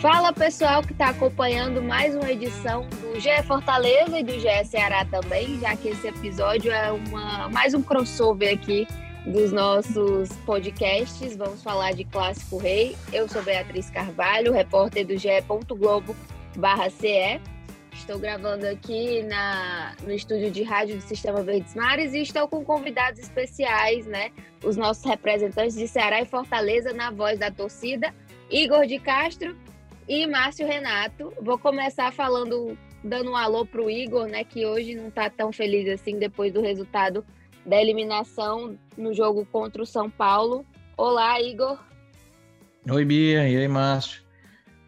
Fala pessoal que está acompanhando mais uma edição do GE Fortaleza e do GE Ceará também, já que esse episódio é uma, mais um crossover aqui dos nossos podcasts. Vamos falar de Clássico Rei. Eu sou Beatriz Carvalho, repórter do GE. Globo CE. Estou gravando aqui na, no estúdio de rádio do Sistema Verdes Mares e estou com convidados especiais, né? Os nossos representantes de Ceará e Fortaleza na voz da torcida, Igor de Castro e Márcio Renato. Vou começar falando, dando um alô para o Igor, né? Que hoje não está tão feliz assim depois do resultado da eliminação no jogo contra o São Paulo. Olá, Igor. Oi, Bia. E aí, Márcio?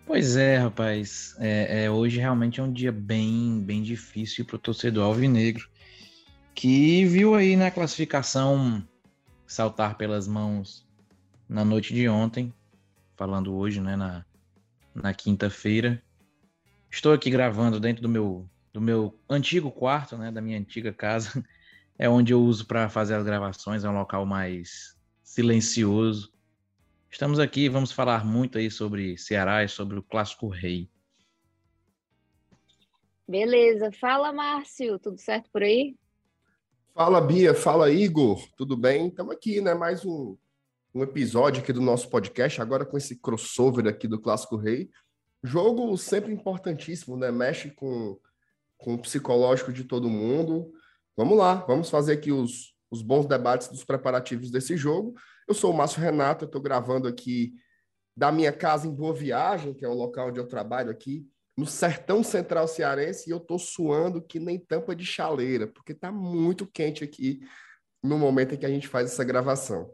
Pois é, rapaz. É, é, hoje realmente é um dia bem, bem difícil para o torcedor alvinegro, que viu aí na classificação saltar pelas mãos na noite de ontem, falando hoje, né, na, na quinta-feira. Estou aqui gravando dentro do meu, do meu antigo quarto, né, da minha antiga casa. É onde eu uso para fazer as gravações, é um local mais silencioso Estamos aqui, vamos falar muito aí sobre Ceará e sobre o Clássico Rei. Beleza. Fala, Márcio, tudo certo por aí? Fala, Bia. Fala, Igor. Tudo bem? Estamos aqui, né? Mais um, um episódio aqui do nosso podcast, agora com esse crossover aqui do Clássico Rei. Jogo sempre importantíssimo, né? Mexe com, com o psicológico de todo mundo. Vamos lá, vamos fazer aqui os, os bons debates dos preparativos desse jogo. Eu sou o Márcio Renato, estou gravando aqui da minha casa em Boa Viagem, que é o local onde eu trabalho aqui, no sertão central cearense, e eu estou suando que nem tampa de chaleira, porque está muito quente aqui no momento em que a gente faz essa gravação.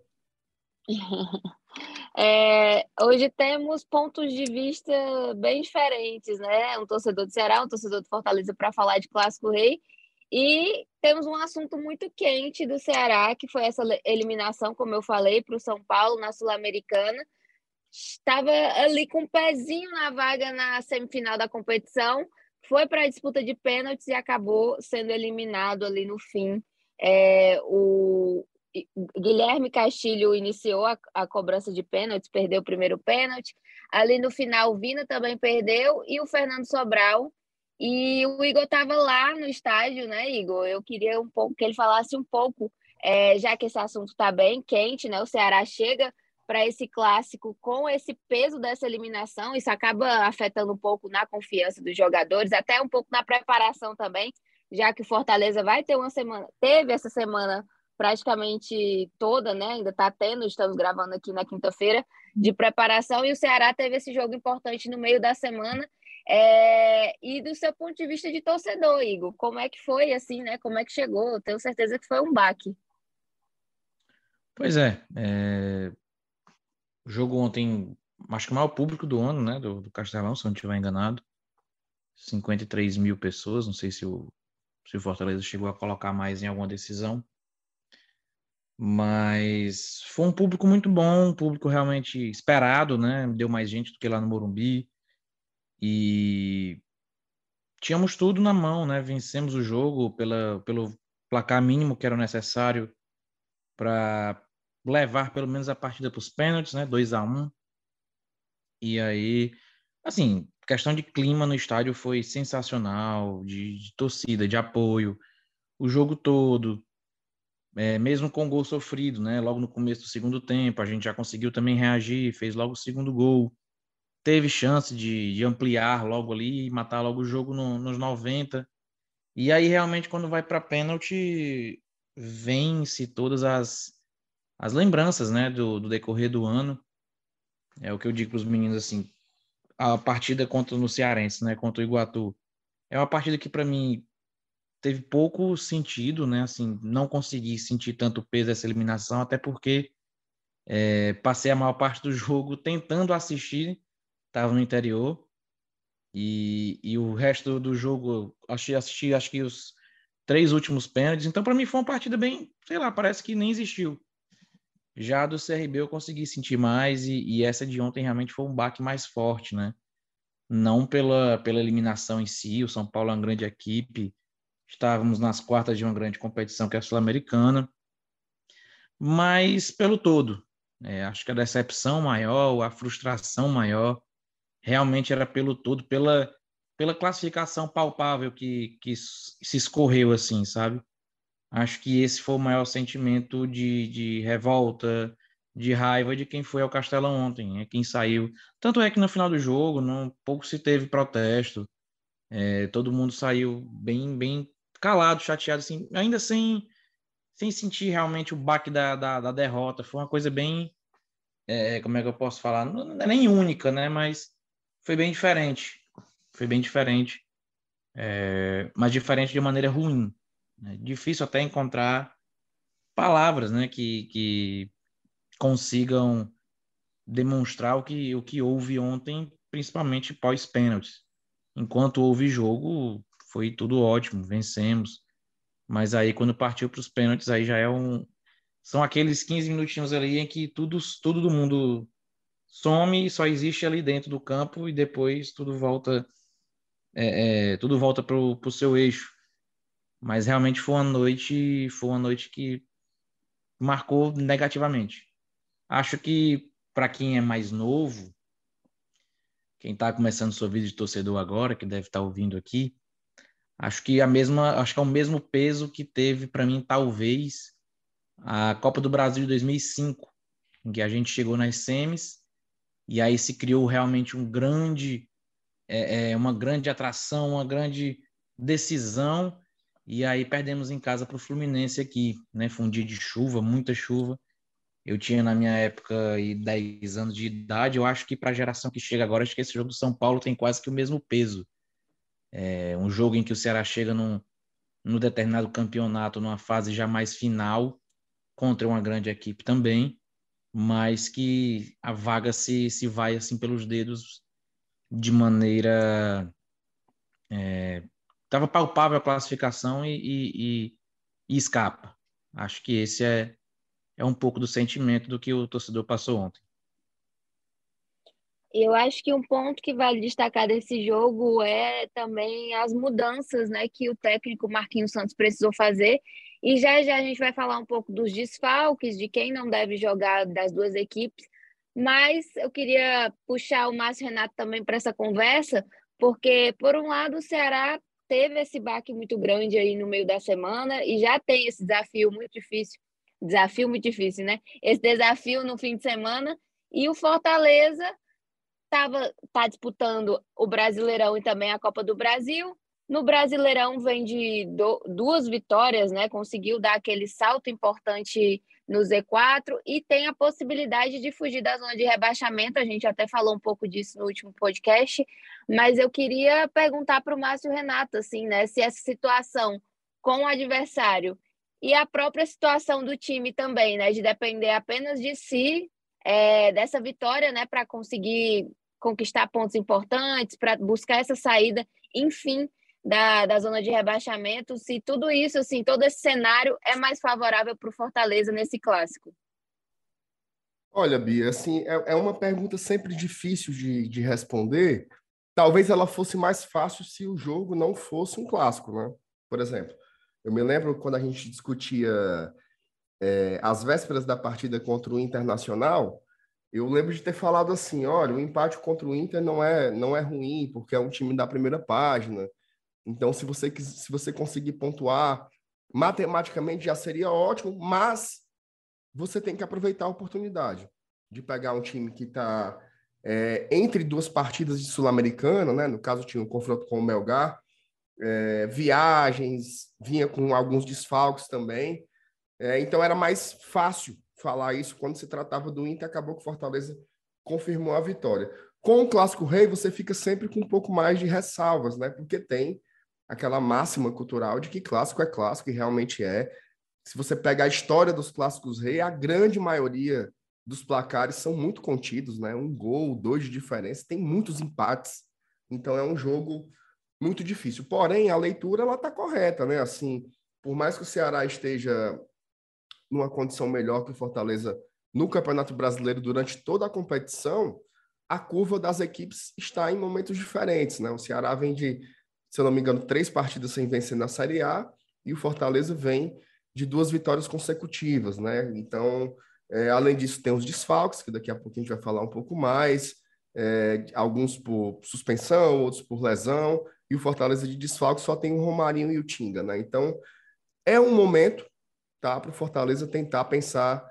É, hoje temos pontos de vista bem diferentes, né? Um torcedor do Ceará, um torcedor do Fortaleza para falar de Clássico Rei e temos um assunto muito quente do Ceará, que foi essa eliminação, como eu falei, para o São Paulo na Sul-Americana. Estava ali com o um pezinho na vaga na semifinal da competição, foi para a disputa de pênaltis e acabou sendo eliminado ali no fim. É, o Guilherme Castilho iniciou a, a cobrança de pênaltis, perdeu o primeiro pênalti. Ali no final, o Vina também perdeu e o Fernando Sobral e o Igor estava lá no estádio, né, Igor? Eu queria um pouco que ele falasse um pouco, é, já que esse assunto está bem quente, né? O Ceará chega para esse clássico com esse peso dessa eliminação, isso acaba afetando um pouco na confiança dos jogadores, até um pouco na preparação também, já que o Fortaleza vai ter uma semana, teve essa semana praticamente toda, né? Ainda está tendo, estamos gravando aqui na quinta-feira, de preparação, e o Ceará teve esse jogo importante no meio da semana é, e do seu ponto de vista de torcedor, Igor, como é que foi assim, né? Como é que chegou? Tenho certeza que foi um baque. Pois é, é... o jogo ontem, acho que o maior público do ano, né? Do, do Castelão, se não estiver enganado. 53 mil pessoas, não sei se o, se o Fortaleza chegou a colocar mais em alguma decisão. Mas foi um público muito bom, um público realmente esperado, né? Deu mais gente do que lá no Morumbi. E tínhamos tudo na mão, né? Vencemos o jogo pela, pelo placar mínimo que era necessário para levar pelo menos a partida para os pênaltis, né? 2 a 1 E aí, assim, questão de clima no estádio foi sensacional, de, de torcida, de apoio, o jogo todo, é, mesmo com o gol sofrido, né? Logo no começo do segundo tempo, a gente já conseguiu também reagir, fez logo o segundo gol teve chance de, de ampliar logo ali e matar logo o jogo no, nos 90. E aí, realmente, quando vai para pênalti, vence todas as, as lembranças né, do, do decorrer do ano. É o que eu digo para os meninos assim: a partida contra no Cearense, né, contra o Iguatu, é uma partida que para mim teve pouco sentido, né? Assim, não consegui sentir tanto peso dessa eliminação, até porque é, passei a maior parte do jogo tentando assistir estava no interior. E, e o resto do jogo, assisti, assisti acho que os três últimos pênaltis. Então, para mim, foi uma partida bem, sei lá, parece que nem existiu. Já do CRB eu consegui sentir mais e, e, essa de ontem realmente foi um baque mais forte, né? Não pela, pela eliminação em si, o São Paulo é uma grande equipe, estávamos nas quartas de uma grande competição que é a Sul-Americana, mas pelo todo. É, acho que a decepção maior, a frustração maior realmente era pelo todo, pela, pela classificação palpável que, que se escorreu assim, sabe? Acho que esse foi o maior sentimento de, de revolta, de raiva de quem foi ao Castelão ontem, é quem saiu. Tanto é que no final do jogo, não pouco se teve protesto, é, todo mundo saiu bem, bem calado, chateado, assim, ainda sem, sem sentir realmente o baque da, da, da derrota. Foi uma coisa bem, é, como é que eu posso falar? Não é nem única, né? Mas foi bem diferente. Foi bem diferente, é, mas diferente de maneira ruim. Né? Difícil até encontrar palavras, né? Que, que consigam demonstrar o que, o que houve ontem, principalmente pós-pênaltis. Enquanto houve jogo, foi tudo ótimo, vencemos. Mas aí, quando partiu para os pênaltis, aí já é um. São aqueles 15 minutinhos ali em que tudo, tudo do mundo some, só existe ali dentro do campo e depois tudo volta. É, é, tudo volta para o seu eixo. Mas realmente foi uma noite, foi uma noite que marcou negativamente. Acho que para quem é mais novo, quem está começando sua vida de torcedor agora, que deve estar tá ouvindo aqui, acho que a mesma, acho que é o mesmo peso que teve para mim talvez a Copa do Brasil de 2005, em que a gente chegou nas semis e aí se criou realmente um grande, é, é uma grande atração, uma grande decisão e aí perdemos em casa para o Fluminense aqui, né? Foi um dia de chuva, muita chuva eu tinha na minha época aí 10 anos de idade, eu acho que para a geração que chega agora, acho que esse jogo do São Paulo tem quase que o mesmo peso. É um jogo em que o Ceará chega num, num determinado campeonato, numa fase já mais final, contra uma grande equipe também, mas que a vaga se, se vai assim pelos dedos de maneira. Estava é, palpável a classificação e, e, e, e escapa. Acho que esse é, é um pouco do sentimento do que o torcedor passou ontem. Eu acho que um ponto que vale destacar desse jogo é também as mudanças né, que o técnico Marquinhos Santos precisou fazer. E já já a gente vai falar um pouco dos desfalques, de quem não deve jogar das duas equipes. Mas eu queria puxar o Márcio Renato também para essa conversa, porque, por um lado, o Ceará teve esse baque muito grande aí no meio da semana e já tem esse desafio muito difícil Desafio muito difícil, né? Esse desafio no fim de semana. E o Fortaleza estava tá disputando o Brasileirão e também a Copa do Brasil. No Brasileirão vem de do, duas vitórias, né? Conseguiu dar aquele salto importante no Z4 e tem a possibilidade de fugir da zona de rebaixamento. A gente até falou um pouco disso no último podcast, mas eu queria perguntar para o Márcio Renato, assim, né? Se essa situação com o adversário e a própria situação do time também, né? De depender apenas de si, é, dessa vitória, né? Para conseguir conquistar pontos importantes, para buscar essa saída, enfim, da, da zona de rebaixamento. Se tudo isso, assim, todo esse cenário é mais favorável para o Fortaleza nesse clássico. Olha, Bia, assim, é, é uma pergunta sempre difícil de, de responder. Talvez ela fosse mais fácil se o jogo não fosse um clássico, né? Por exemplo, eu me lembro quando a gente discutia é, as vésperas da partida contra o Internacional, eu lembro de ter falado assim, olha, o empate contra o Inter não é não é ruim, porque é um time da primeira página. Então, se você se você conseguir pontuar matematicamente já seria ótimo, mas você tem que aproveitar a oportunidade de pegar um time que está é, entre duas partidas de sul-americana, né? No caso tinha um confronto com o Melgar, é, viagens, vinha com alguns desfalques também. É, então era mais fácil falar isso quando se tratava do Inter, acabou que o Fortaleza confirmou a vitória. Com o Clássico Rei, você fica sempre com um pouco mais de ressalvas, né? Porque tem aquela máxima cultural de que clássico é clássico, e realmente é. Se você pega a história dos clássicos rei, a grande maioria dos placares são muito contidos, né? Um gol, dois de diferença, tem muitos empates. Então é um jogo muito difícil. Porém, a leitura ela está correta, né? Assim, por mais que o Ceará esteja numa condição melhor que o Fortaleza no Campeonato Brasileiro durante toda a competição, a curva das equipes está em momentos diferentes, né? O Ceará vem de, se eu não me engano, três partidas sem vencer na Série A e o Fortaleza vem de duas vitórias consecutivas, né? Então, é, além disso, tem os desfalques, que daqui a pouco a gente vai falar um pouco mais. é, alguns por suspensão, outros por lesão, e o Fortaleza de desfalque só tem o Romarinho e o Tinga, né? Então, é um momento para o Fortaleza tentar pensar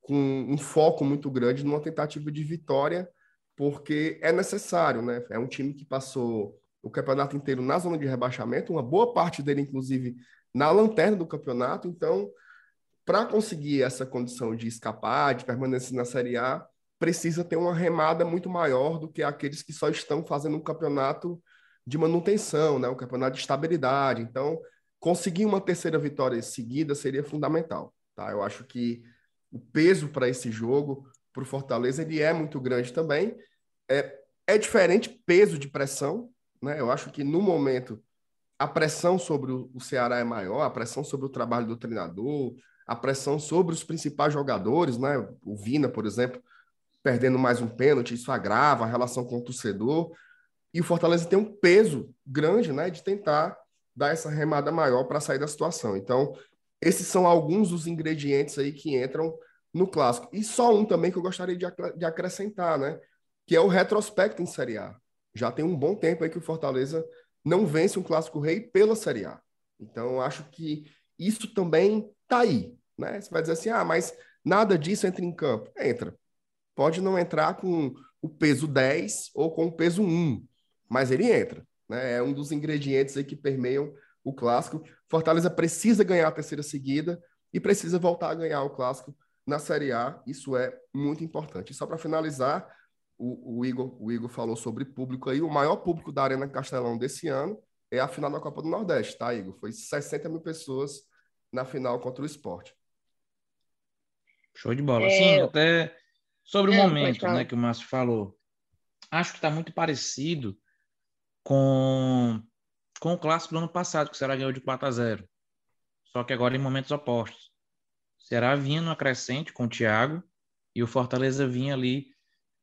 com um foco muito grande numa tentativa de vitória, porque é necessário, né? É um time que passou o campeonato inteiro na zona de rebaixamento, uma boa parte dele, inclusive, na lanterna do campeonato. Então, para conseguir essa condição de escapar, de permanecer na Série A, precisa ter uma remada muito maior do que aqueles que só estão fazendo um campeonato de manutenção, né? um campeonato de estabilidade. Então, conseguir uma terceira vitória seguida seria fundamental. Tá? Eu acho que o peso para esse jogo, para o Fortaleza, ele é muito grande também. É, é diferente peso de pressão, né? Eu acho que no momento a pressão sobre o Ceará é maior, a pressão sobre o trabalho do treinador, a pressão sobre os principais jogadores, né? O Vina, por exemplo, perdendo mais um pênalti, isso agrava a relação com o torcedor. E o Fortaleza tem um peso grande, né, de tentar dar essa remada maior para sair da situação. Então, esses são alguns dos ingredientes aí que entram no clássico. E só um também que eu gostaria de, de acrescentar, né, que é o retrospecto em Série A. Já tem um bom tempo aí que o Fortaleza não vence um clássico rei pela Série A. Então, acho que isso também tá aí, né? Você vai dizer assim: "Ah, mas nada disso entra em campo". Entra. Pode não entrar com o peso 10 ou com o peso 1, mas ele entra, né? É um dos ingredientes aí que permeiam o clássico. Fortaleza precisa ganhar a terceira seguida e precisa voltar a ganhar o clássico na Série A. Isso é muito importante. E só para finalizar, o, o, Igor, o Igor falou sobre público aí. O maior público da Arena Castelão desse ano é a final da Copa do Nordeste, tá, Igor? Foi 60 mil pessoas na final contra o esporte. Show de bola. É... Sim, até sobre o é, momento né, que o Márcio falou. Acho que está muito parecido com, com o clássico do ano passado, que o Ceará ganhou de 4 a 0. Só que agora em momentos opostos. O Ceará vinha no crescente com o Thiago e o Fortaleza vinha ali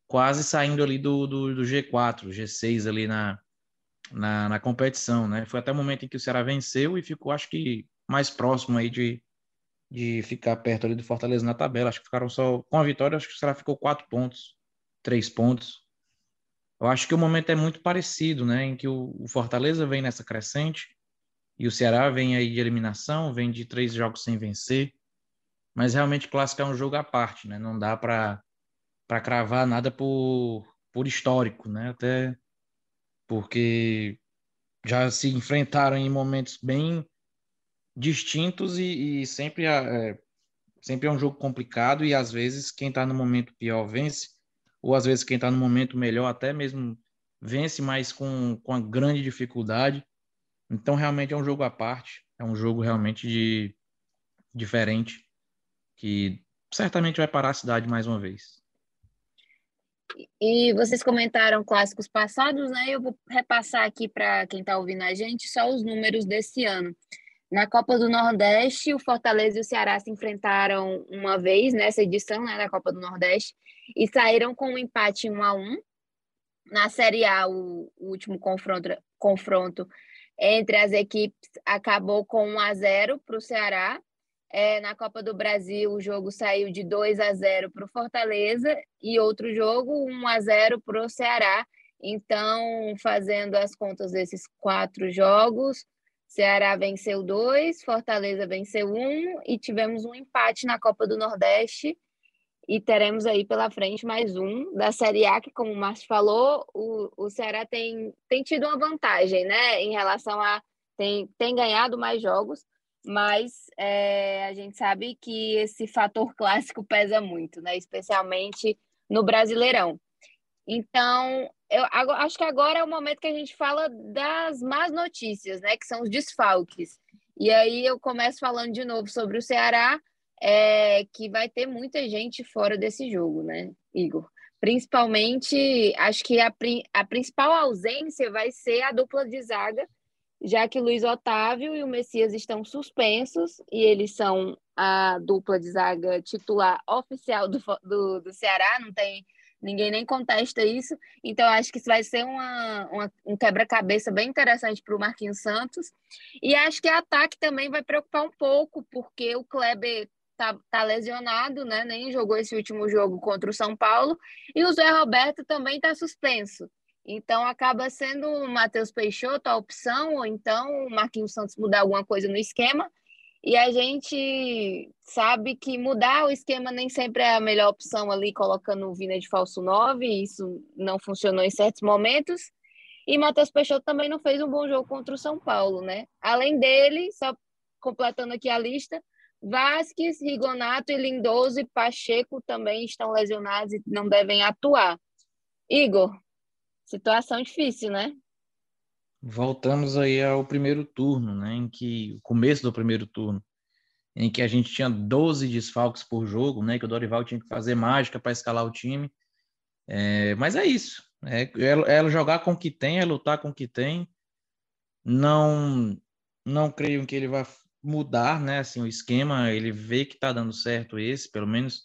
quase saindo ali do, do, do G4, G6 ali na, na, na, competição, né? Foi até o momento em que o Ceará venceu e ficou, acho que, mais próximo aí de, de ficar perto ali do Fortaleza na tabela. Acho que ficaram só, com a vitória, acho que o Ceará ficou quatro pontos, três pontos. Eu acho que o momento é muito parecido, né? Em que o, o Fortaleza vem nessa crescente e o Ceará vem aí de eliminação, vem de três jogos sem vencer. Mas realmente clássico é um jogo à parte, né? Não dá para para cravar nada por, por histórico, né? Até porque já se enfrentaram em momentos bem distintos e, e sempre, é, sempre é um jogo complicado e às vezes quem está no momento pior vence, ou às vezes quem está no momento melhor até mesmo vence, mas com, com a grande dificuldade. Então realmente é um jogo à parte, é um jogo realmente de, diferente que certamente vai parar a cidade mais uma vez. E vocês comentaram clássicos passados, né? Eu vou repassar aqui para quem está ouvindo a gente só os números desse ano. Na Copa do Nordeste, o Fortaleza e o Ceará se enfrentaram uma vez nessa edição né, da Copa do Nordeste e saíram com um empate 1 a 1. Na Série A, o, o último confronto, confronto entre as equipes acabou com 1 a 0 para o Ceará é, na Copa do Brasil, o jogo saiu de 2 a 0 para o Fortaleza e outro jogo 1 a 0 para o Ceará. Então, fazendo as contas desses quatro jogos, Ceará venceu dois, Fortaleza venceu um e tivemos um empate na Copa do Nordeste. E teremos aí pela frente mais um da Série A, que, como o Márcio falou, o, o Ceará tem, tem tido uma vantagem, né? Em relação a. Tem, tem ganhado mais jogos, mas é, a gente sabe que esse fator clássico pesa muito, né? especialmente no Brasileirão. Então, eu acho que agora é o momento que a gente fala das más notícias, né? que são os desfalques. E aí eu começo falando de novo sobre o Ceará, é, que vai ter muita gente fora desse jogo, né, Igor? Principalmente, acho que a, a principal ausência vai ser a dupla de zaga, já que Luiz Otávio e o Messias estão suspensos e eles são a dupla de zaga titular oficial do, do, do Ceará, não tem ninguém nem contesta isso. Então, acho que isso vai ser uma, uma um quebra-cabeça bem interessante para o Marquinhos Santos. E acho que o ataque também vai preocupar um pouco, porque o Kleber tá, tá lesionado, né? Nem jogou esse último jogo contra o São Paulo. E o Zé Roberto também está suspenso. Então acaba sendo o Matheus Peixoto a opção, ou então o Marquinhos Santos mudar alguma coisa no esquema. E a gente sabe que mudar o esquema nem sempre é a melhor opção ali, colocando o Vina de falso 9, isso não funcionou em certos momentos. E Matheus Peixoto também não fez um bom jogo contra o São Paulo, né? Além dele, só completando aqui a lista, Vasques, Rigonato e Lindoso e Pacheco também estão lesionados e não devem atuar. Igor, situação difícil, né? Voltamos aí ao primeiro turno, né, em que o começo do primeiro turno, em que a gente tinha 12 desfalques por jogo, né, que o Dorival tinha que fazer mágica para escalar o time. É, mas é isso, é, é, é, jogar com o que tem, é lutar com o que tem. Não, não creio que ele vai mudar, né, assim, o esquema. Ele vê que está dando certo esse, pelo menos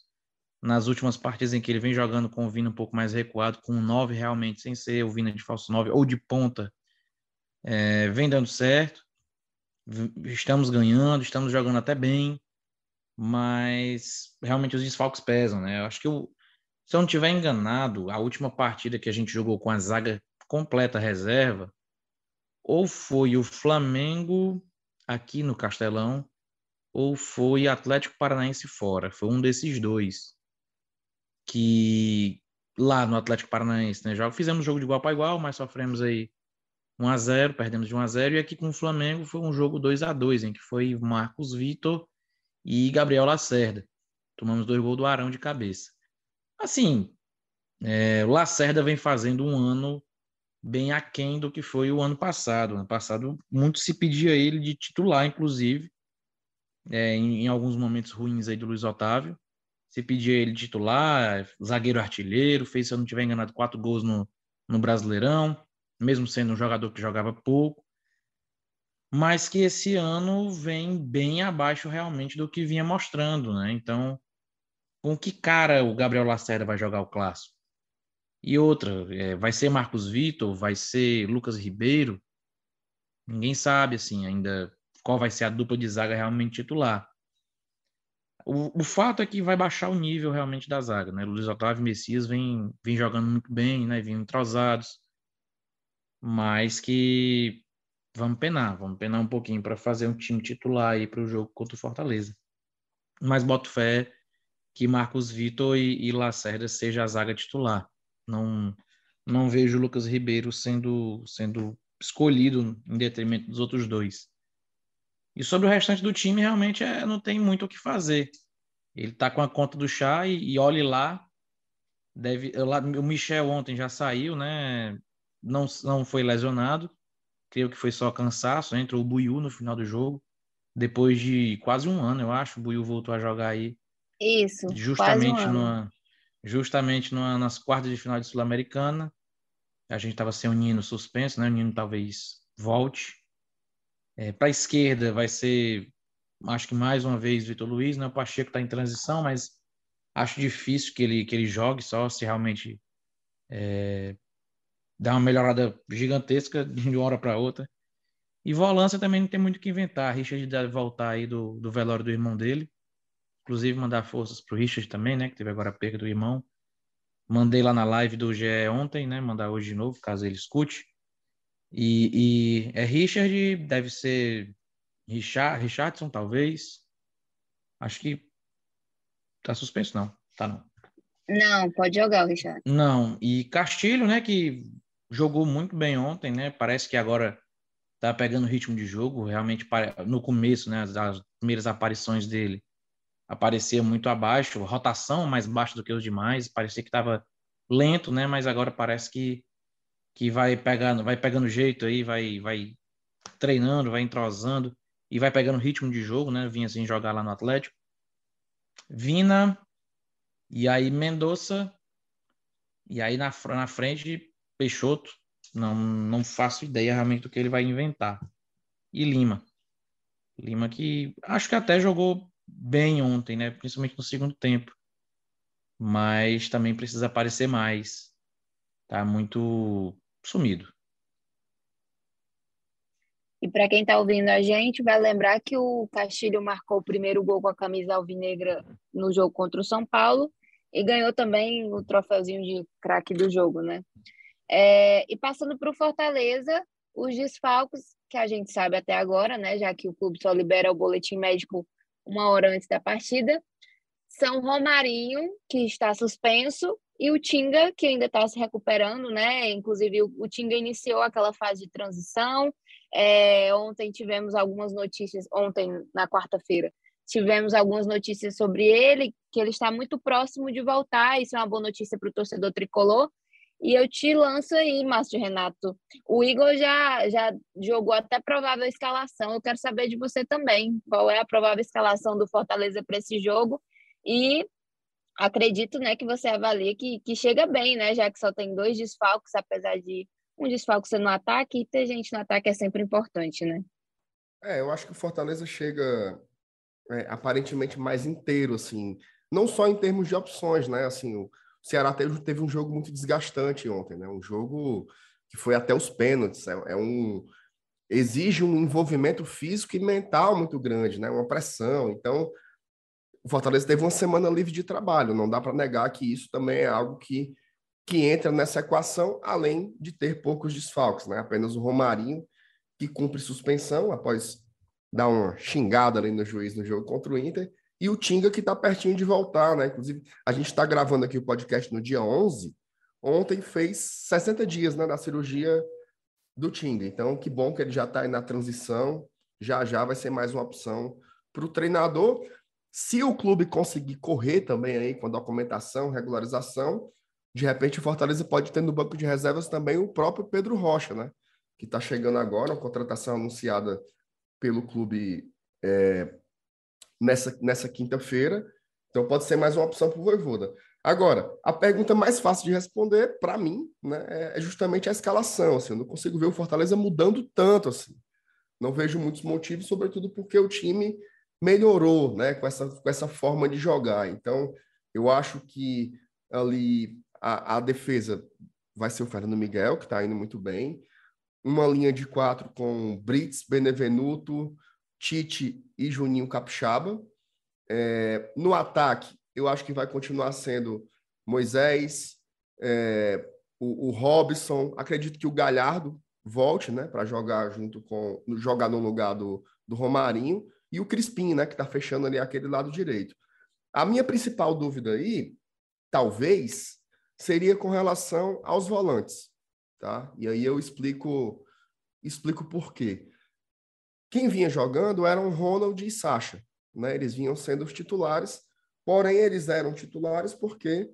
nas últimas partidas em que ele vem jogando com o Vina um pouco mais recuado, com o 9 realmente, sem ser o Vina de falso 9 ou de ponta, é, vem dando certo, estamos ganhando, estamos jogando até bem, mas realmente os desfalques pesam, né? Eu acho que se eu não tiver enganado, a última partida que a gente jogou com a zaga completa reserva, ou foi o Flamengo aqui no Castelão, ou foi Atlético Paranaense fora. Foi um desses dois. Que lá no Atlético Paranaense, né? Já fizemos jogo de igual para igual, mas sofremos aí 1 a 0 perdemos de 1 a 0 e aqui com o Flamengo foi um jogo 2 a 2 em que foi Marcos Vitor e Gabriel Lacerda. Tomamos dois gols do Arão de cabeça. Assim, é, o Lacerda vem fazendo um ano bem aquém do que foi o ano passado. Ano passado, muito se pedia ele de titular, inclusive, é, em, em, alguns momentos ruins aí do Luiz Otávio. Se pedia ele de titular, zagueiro artilheiro, fez, se eu não tiver enganado, quatro gols no, no Brasileirão mesmo sendo um jogador que jogava pouco, mas que esse ano vem bem abaixo realmente do que vinha mostrando, né? Então, com que cara o Gabriel Lacerda vai jogar o clássico? E outra, é, vai ser Marcos Vitor, vai ser Lucas Ribeiro? Ninguém sabe assim ainda qual vai ser a dupla de zaga realmente titular. O, o fato é que vai baixar o nível realmente da zaga, né? Luiz Otávio e Messias vem, vem jogando muito bem, né? Vêm entrosados mas que vamos penar, vamos penar um pouquinho para fazer um time titular aí para o jogo contra o Fortaleza. Mas boto fé que Marcos Vitor e, e Lacerda seja a zaga titular. Não não vejo o Lucas Ribeiro sendo sendo escolhido em detrimento dos outros dois. E sobre o restante do time, realmente é, não tem muito o que fazer. Ele está com a conta do chá e, e olhe lá. Deve, lá, o Michel ontem já saiu, né? não, não foi lesionado, creio que foi só cansaço, né? entrou o Buiu no final do jogo, depois de quase um ano, eu acho, o Buiu voltou a jogar aí. Isso, justamente um numa, justamente numa, nas quartas de final de Sul-Americana, a gente estava sem o Nino suspenso, né? O Nino talvez volte. É, Para a esquerda vai ser, acho que mais uma vez, Vitor Luiz, né? O Pacheco está em transição, mas acho difícil que ele, que ele jogue só se realmente é, dá uma melhorada gigantesca de uma hora para outra. E volância também não tem muito o que inventar. Richard deve voltar aí do, do velório do irmão dele. Inclusive, mandar forças pro Richard também, né? Que teve agora a perda do irmão. Mandei lá na live do GE ontem, né? Mandar hoje de novo, caso ele escute. E, e é Richard, deve ser Richard, Richardson, talvez. Acho que tá suspenso, não. Tá não. Não, pode jogar o Richard. Não, e Castilho, né, que jogou muito bem ontem, né? Parece que agora tá pegando ritmo de jogo. Realmente, no começo, né, as primeiras aparições dele, aparecia muito abaixo, rotação mais baixa do que os demais. Parecia que estava lento, né? Mas agora parece que que vai pegando, vai pegando jeito aí, vai vai treinando, vai entrosando e vai pegando ritmo de jogo, né? Vinha assim jogar lá no Atlético. Vina e aí Mendonça e aí na, na frente Peixoto, não, não faço ideia realmente do que ele vai inventar. E Lima. Lima que acho que até jogou bem ontem, né? Principalmente no segundo tempo. Mas também precisa aparecer mais. Tá muito sumido. E para quem está ouvindo a gente, vai lembrar que o Castilho marcou o primeiro gol com a camisa alvinegra no jogo contra o São Paulo e ganhou também o troféuzinho de craque do jogo, né? É, e passando para o Fortaleza, os desfalques que a gente sabe até agora, né? Já que o clube só libera o boletim médico uma hora antes da partida, são Romarinho, que está suspenso, e o Tinga, que ainda está se recuperando, né? Inclusive, o, Tinga iniciou aquela fase de transição. É, ontem tivemos algumas notícias, ontem, na quarta-feira, tivemos algumas notícias sobre ele, que ele está muito próximo de voltar. Isso é uma boa notícia para o torcedor tricolor. E eu te lanço aí, Márcio Renato. O Igor já, já jogou até provável escalação. Eu quero saber de você também. Qual é a provável escalação do Fortaleza para esse jogo? E acredito né, que você avalia que, que chega bem, né? Já que só tem dois desfalques, apesar de um desfalque ser no ataque, e ter gente no ataque é sempre importante, né? É, eu acho que o Fortaleza chega é, aparentemente mais inteiro, assim, não só em termos de opções, né? Assim, o Ceará teve, teve um jogo muito desgastante ontem, né? Um jogo que foi até os pênaltis, é, é um exige um envolvimento físico e mental muito grande, né? Uma pressão. Então, o Fortaleza teve uma semana livre de trabalho. Não dá para negar que isso também é algo que, que entra nessa equação, além de ter poucos desfalques, né? Apenas o Romarinho, que cumpre suspensão após dar uma xingada ali no juiz no jogo contra o Inter, e o Tinga, que está pertinho de voltar, né? Inclusive, a gente está gravando aqui o podcast no dia 11. Ontem fez 60 dias né, da cirurgia do Tinga. Então, que bom que ele já está aí na transição. Já já vai ser mais uma opção para o treinador. Se o clube conseguir correr também aí com a documentação, regularização, de repente o Fortaleza pode ter no banco de reservas também o próprio Pedro Rocha, né? Que está chegando agora, uma contratação anunciada pelo clube é, nessa, nessa quinta-feira. Então pode ser mais uma opção para o Voivoda. Agora, a pergunta mais fácil de responder, para mim, né, é, é justamente a escalação. Assim, eu não consigo ver o Fortaleza mudando tanto assim. Não vejo muitos motivos, sobretudo porque o time melhorou né, com, essa, com essa forma de jogar. Então, eu acho que ali a, a defesa vai ser o Fernando Miguel, que está indo muito bem. Uma linha de quatro com Brits, Benevenuto, Tite e Juninho Capixaba. É, no ataque, eu acho que vai continuar sendo Moisés, é, o, o Robson. Acredito que o Galhardo volte né, para jogar junto com jogar no lugar do, do Romarinho e o Crispim, né, que está fechando ali aquele lado direito. A minha principal dúvida aí, talvez, seria com relação aos volantes, tá? E aí eu explico explico por quê. Quem vinha jogando eram Ronald e Sacha, né? Eles vinham sendo os titulares, porém eles eram titulares porque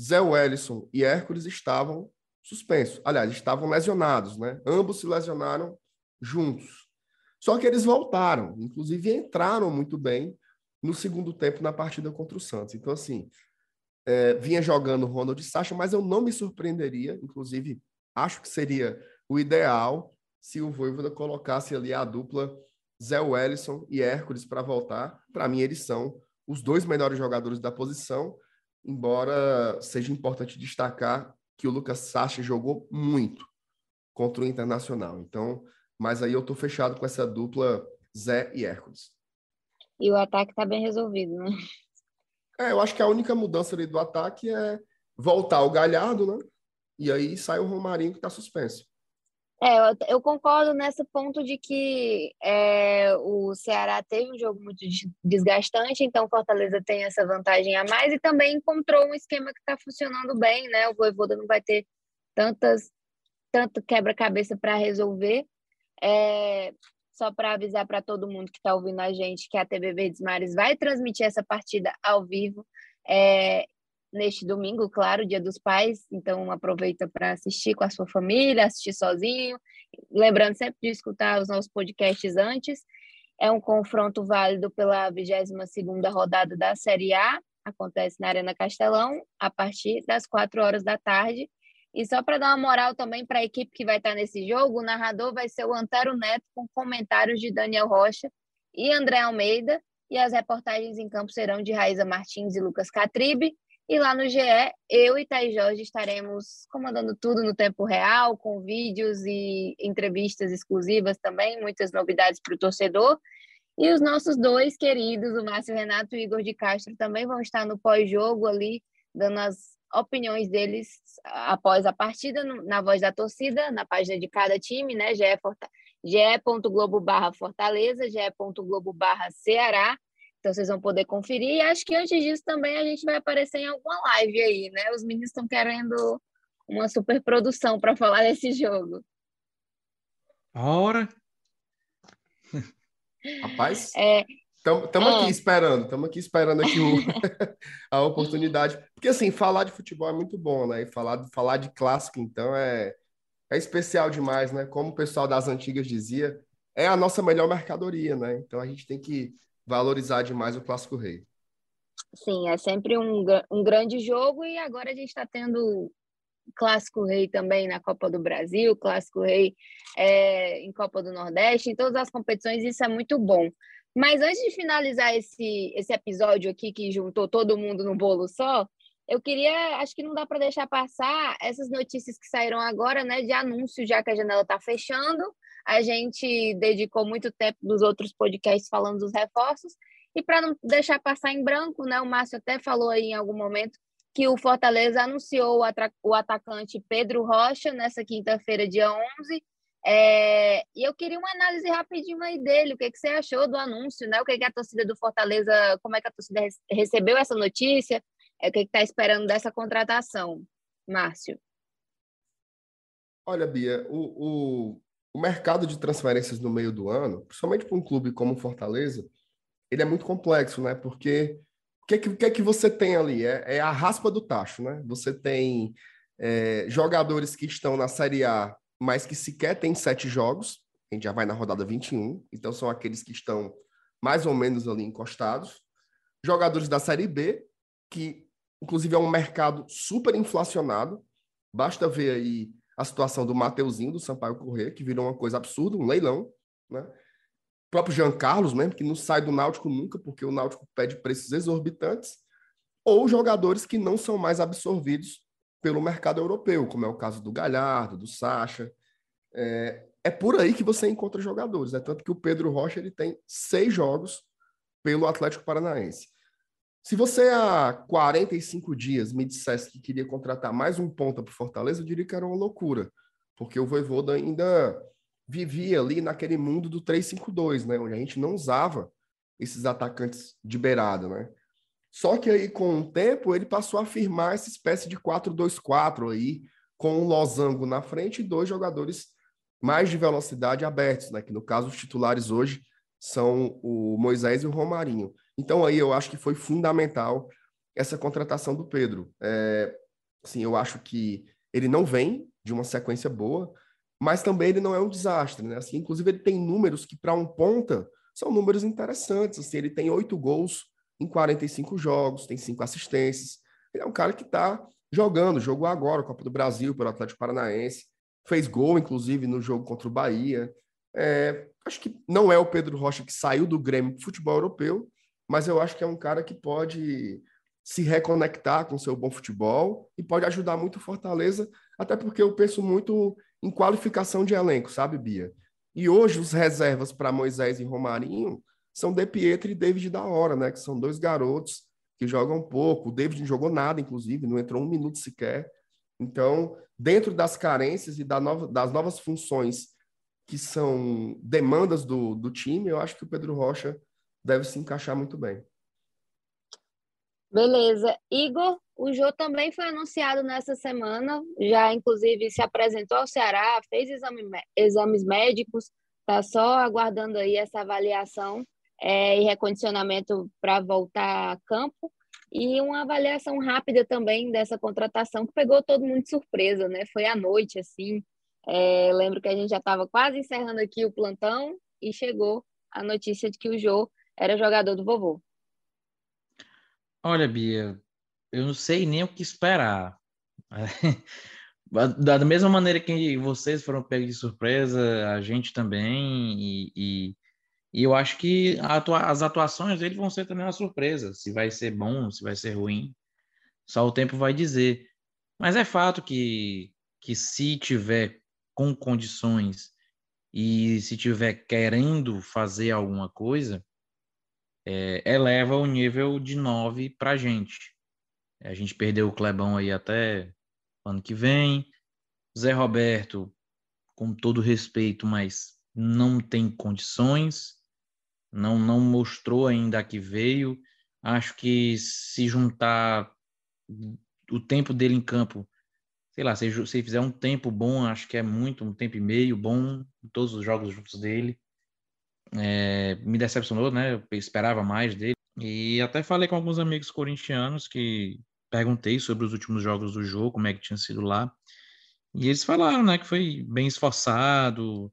Zé Wellison e Hércules estavam suspensos. Aliás, estavam lesionados, né? Ambos se lesionaram juntos. Só que eles voltaram, inclusive entraram muito bem no segundo tempo na partida contra o Santos. Então, assim, é, vinha jogando Ronald e Sacha, mas eu não me surpreenderia, inclusive acho que seria o ideal se o Voivoda colocasse ali a dupla Zé Wellison e Hércules para voltar. Para mim, eles são os dois melhores jogadores da posição, embora seja importante destacar que o Lucas Sacha jogou muito contra o Internacional. Então, mas aí eu tô fechado com essa dupla Zé e Hércules. E o ataque tá bem resolvido, né? É, eu acho que a única mudança ali do ataque é voltar o Galhardo, né? E aí sai o Romarinho que tá suspenso. É, eu, eu concordo nesse ponto de que é, o Ceará teve um jogo muito desgastante, então Fortaleza tem essa vantagem a mais e também encontrou um esquema que está funcionando bem, né? O Voivoda não vai ter tantas tanto quebra-cabeça para resolver. É, só para avisar para todo mundo que está ouvindo a gente que a TV Verdes Mares vai transmitir essa partida ao vivo é, neste domingo, claro, Dia dos Pais. Então aproveita para assistir com a sua família, assistir sozinho. Lembrando sempre de escutar os nossos podcasts antes. É um confronto válido pela 22ª rodada da Série A. Acontece na Arena Castelão, a partir das 4 horas da tarde. E só para dar uma moral também para a equipe que vai estar nesse jogo, o narrador vai ser o Antero Neto, com comentários de Daniel Rocha e André Almeida, e as reportagens em campo serão de Raíza Martins e Lucas Catribe. E lá no GE, eu e Thaís Jorge estaremos comandando tudo no tempo real, com vídeos e entrevistas exclusivas também, muitas novidades para o torcedor. E os nossos dois queridos, o Márcio Renato e o Igor de Castro, também vão estar no pós-jogo ali, dando as opiniões deles após a partida, na voz da torcida, na página de cada time, né? ge.globo barra Fortaleza, barra Ceará, então vocês vão poder conferir. E acho que antes disso também a gente vai aparecer em alguma live aí, né? Os meninos estão querendo uma super produção para falar desse jogo. Ora! Rapaz, estamos é, ah. aqui esperando, estamos aqui esperando aqui o, a oportunidade. Porque assim, falar de futebol é muito bom, né? E falar, falar de clássico, então, é, é especial demais, né? Como o pessoal das antigas dizia, é a nossa melhor mercadoria, né? Então a gente tem que valorizar demais o Clássico Rei. Sim, é sempre um, um grande jogo e agora a gente está tendo Clássico Rei também na Copa do Brasil, Clássico Rei é, em Copa do Nordeste, em todas as competições, isso é muito bom. Mas antes de finalizar esse, esse episódio aqui que juntou todo mundo no bolo só, eu queria, acho que não dá para deixar passar essas notícias que saíram agora, né, de anúncio, já que a janela está fechando, a gente dedicou muito tempo dos outros podcasts falando dos reforços. E para não deixar passar em branco, né, o Márcio até falou aí em algum momento que o Fortaleza anunciou o, atacante Pedro Rocha nessa quinta-feira, dia 11. É, e eu queria uma análise rapidinho aí dele, o que, que você achou do anúncio, né? O que, que a torcida do Fortaleza, como é que a torcida recebeu essa notícia, é, o que está esperando dessa contratação, Márcio? Olha, Bia, o, o, o mercado de transferências no meio do ano, principalmente para um clube como o Fortaleza, ele é muito complexo, né? Porque o que, é que, que é que você tem ali? É, é, a raspa do tacho, né? Você tem é, jogadores que estão na Série A, mas que sequer tem sete jogos, a gente já vai na rodada 21, então são aqueles que estão mais ou menos ali encostados. Jogadores da Série B, que inclusive é um mercado super inflacionado, basta ver aí a situação do Mateuzinho, do Sampaio Corrêa, que virou uma coisa absurda, um leilão, né? O próprio Jean Carlos mesmo, que não sai do Náutico nunca, porque o Náutico pede preços exorbitantes, ou jogadores que não são mais absorvidos pelo mercado europeu, como é o caso do Galhardo, do Sacha. É, é por aí que você encontra jogadores, né? Tanto que o Pedro Rocha ele tem seis jogos pelo Atlético Paranaense. Se você há 45 dias me dissesse que queria contratar mais um ponta para Fortaleza, eu diria que era uma loucura, porque o Voivoda ainda vivia ali naquele mundo do 3-5-2, né, onde a gente não usava esses atacantes de beirada, né? Só que aí com o tempo ele passou a firmar essa espécie de 4-2-4 aí, com um losango na frente e dois jogadores mais de velocidade abertos, né, que no caso os titulares hoje são o Moisés e o Romarinho. Então aí eu acho que foi fundamental essa contratação do Pedro. É, assim, eu acho que ele não vem de uma sequência boa, mas também ele não é um desastre, né? Assim, inclusive ele tem números que para um ponta são números interessantes. Assim, ele tem oito gols em 45 jogos, tem cinco assistências. Ele é um cara que está jogando, jogou agora Copa do Brasil pelo Atlético Paranaense, fez gol inclusive no jogo contra o Bahia. É, acho que não é o Pedro Rocha que saiu do Grêmio para futebol europeu, mas eu acho que é um cara que pode se reconectar com seu bom futebol e pode ajudar muito o Fortaleza, até porque eu penso muito em qualificação de elenco, sabe, Bia? E hoje os reservas para Moisés e Romarinho são De Pietro e David da Hora, né? Que são dois garotos que jogam pouco. O David não jogou nada, inclusive, não entrou um minuto sequer. Então, dentro das carências e da nova, das novas funções que são demandas do, do time, eu acho que o Pedro Rocha deve se encaixar muito bem. Beleza. Igor, o Jô também foi anunciado nessa semana, já inclusive se apresentou ao Ceará, fez exame, exames médicos, está só aguardando aí essa avaliação é, e recondicionamento para voltar a campo. E uma avaliação rápida também dessa contratação que pegou todo mundo de surpresa, né? Foi à noite, assim. É, lembro que a gente já estava quase encerrando aqui o plantão e chegou a notícia de que o Jô era jogador do vovô. Olha, Bia, eu não sei nem o que esperar. Da mesma maneira que vocês foram pegos de surpresa, a gente também, e, e, e eu acho que atua, as atuações dele vão ser também uma surpresa, se vai ser bom, se vai ser ruim. Só o tempo vai dizer. Mas é fato que, que se tiver com condições e se tiver querendo fazer alguma coisa, é, eleva o nível de 9 para a gente. A gente perdeu o Clebão aí até ano que vem. Zé Roberto, com todo respeito, mas não tem condições, não, não mostrou ainda que veio. Acho que se juntar o tempo dele em campo, sei lá, se, se fizer um tempo bom, acho que é muito, um tempo e meio bom, todos os jogos juntos dele. É, me decepcionou, né? Eu esperava mais dele. E até falei com alguns amigos corintianos que perguntei sobre os últimos jogos do jogo, como é que tinha sido lá. E eles falaram, né, que foi bem esforçado,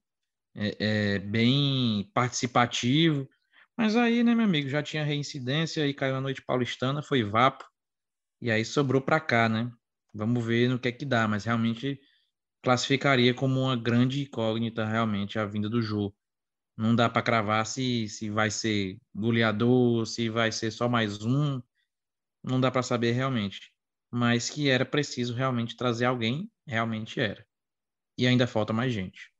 é, é, bem participativo. Mas aí, né, meu amigo, já tinha reincidência e caiu a noite paulistana, foi vapo. E aí sobrou para cá, né? Vamos ver no que é que dá, mas realmente classificaria como uma grande incógnita realmente a vinda do jogo. Não dá para cravar se, se vai ser goleador, se vai ser só mais um. Não dá para saber realmente. Mas que era preciso realmente trazer alguém, realmente era. E ainda falta mais gente.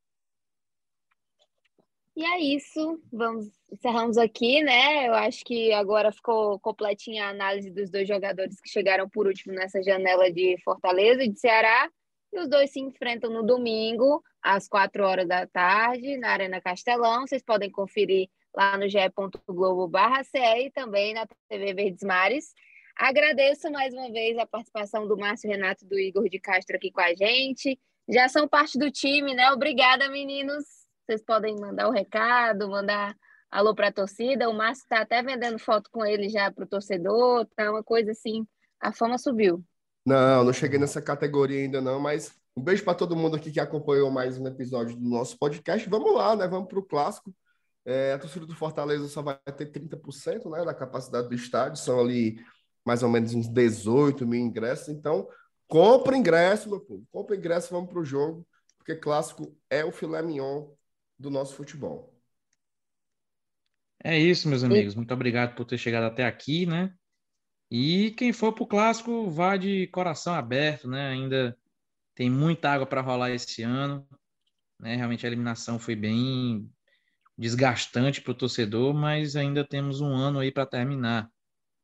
E é isso, vamos encerramos aqui, né? Eu acho que agora ficou completinha a análise dos dois jogadores que chegaram por último nessa janela de Fortaleza e de Ceará. E os dois se enfrentam no domingo, às quatro horas da tarde, na Arena Castelão. Vocês podem conferir lá no ge.globo.ce e também na TV Verdes Mares. Agradeço mais uma vez a participação do Márcio Renato e do Igor de Castro aqui com a gente. Já são parte do time, né? Obrigada, meninos. Vocês podem mandar o recado, mandar alô para a torcida. O Márcio está até vendendo foto com ele já para o torcedor, tá uma coisa assim. A fama subiu. Não, não cheguei nessa categoria ainda não, mas um beijo para todo mundo aqui que acompanhou mais um episódio do nosso podcast. Vamos lá, né? Vamos para o clássico. É, a torcida do Fortaleza só vai ter 30% né, da capacidade do estádio, são ali mais ou menos uns 18 mil ingressos. Então, compra ingresso, meu povo. Compra ingresso, vamos para o jogo, porque clássico é o filé mignon do nosso futebol. É isso, meus amigos. Muito obrigado por ter chegado até aqui, né? E quem for para o clássico, vá de coração aberto, né? Ainda tem muita água para rolar esse ano. Né? Realmente a eliminação foi bem desgastante para o torcedor, mas ainda temos um ano aí para terminar.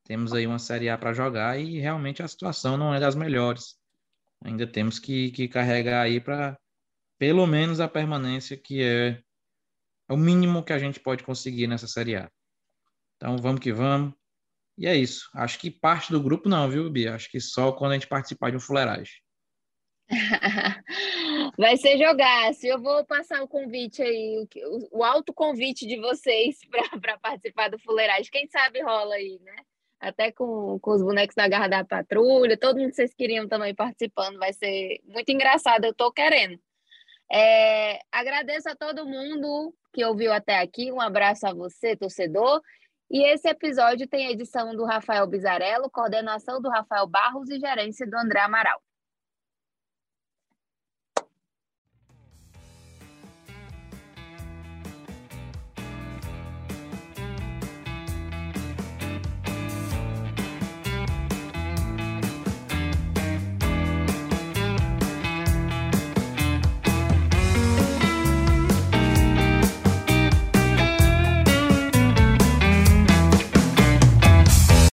Temos aí uma Série A para jogar e realmente a situação não é das melhores. Ainda temos que, que carregar aí para pelo menos a permanência, que é o mínimo que a gente pode conseguir nessa Série A. Então vamos que vamos. E é isso. Acho que parte do grupo não, viu, Bia? Acho que só quando a gente participar de um fuleiragem. Vai ser jogar. Se eu vou passar o convite aí, o, o alto convite de vocês para participar do fuleiragem. Quem sabe rola aí, né? Até com, com os bonecos da Garra da Patrulha, todo mundo que vocês queriam também participando. Vai ser muito engraçado. Eu tô querendo. É, agradeço a todo mundo que ouviu até aqui. Um abraço a você, torcedor. E esse episódio tem edição do Rafael Bizarello, coordenação do Rafael Barros e gerência do André Amaral.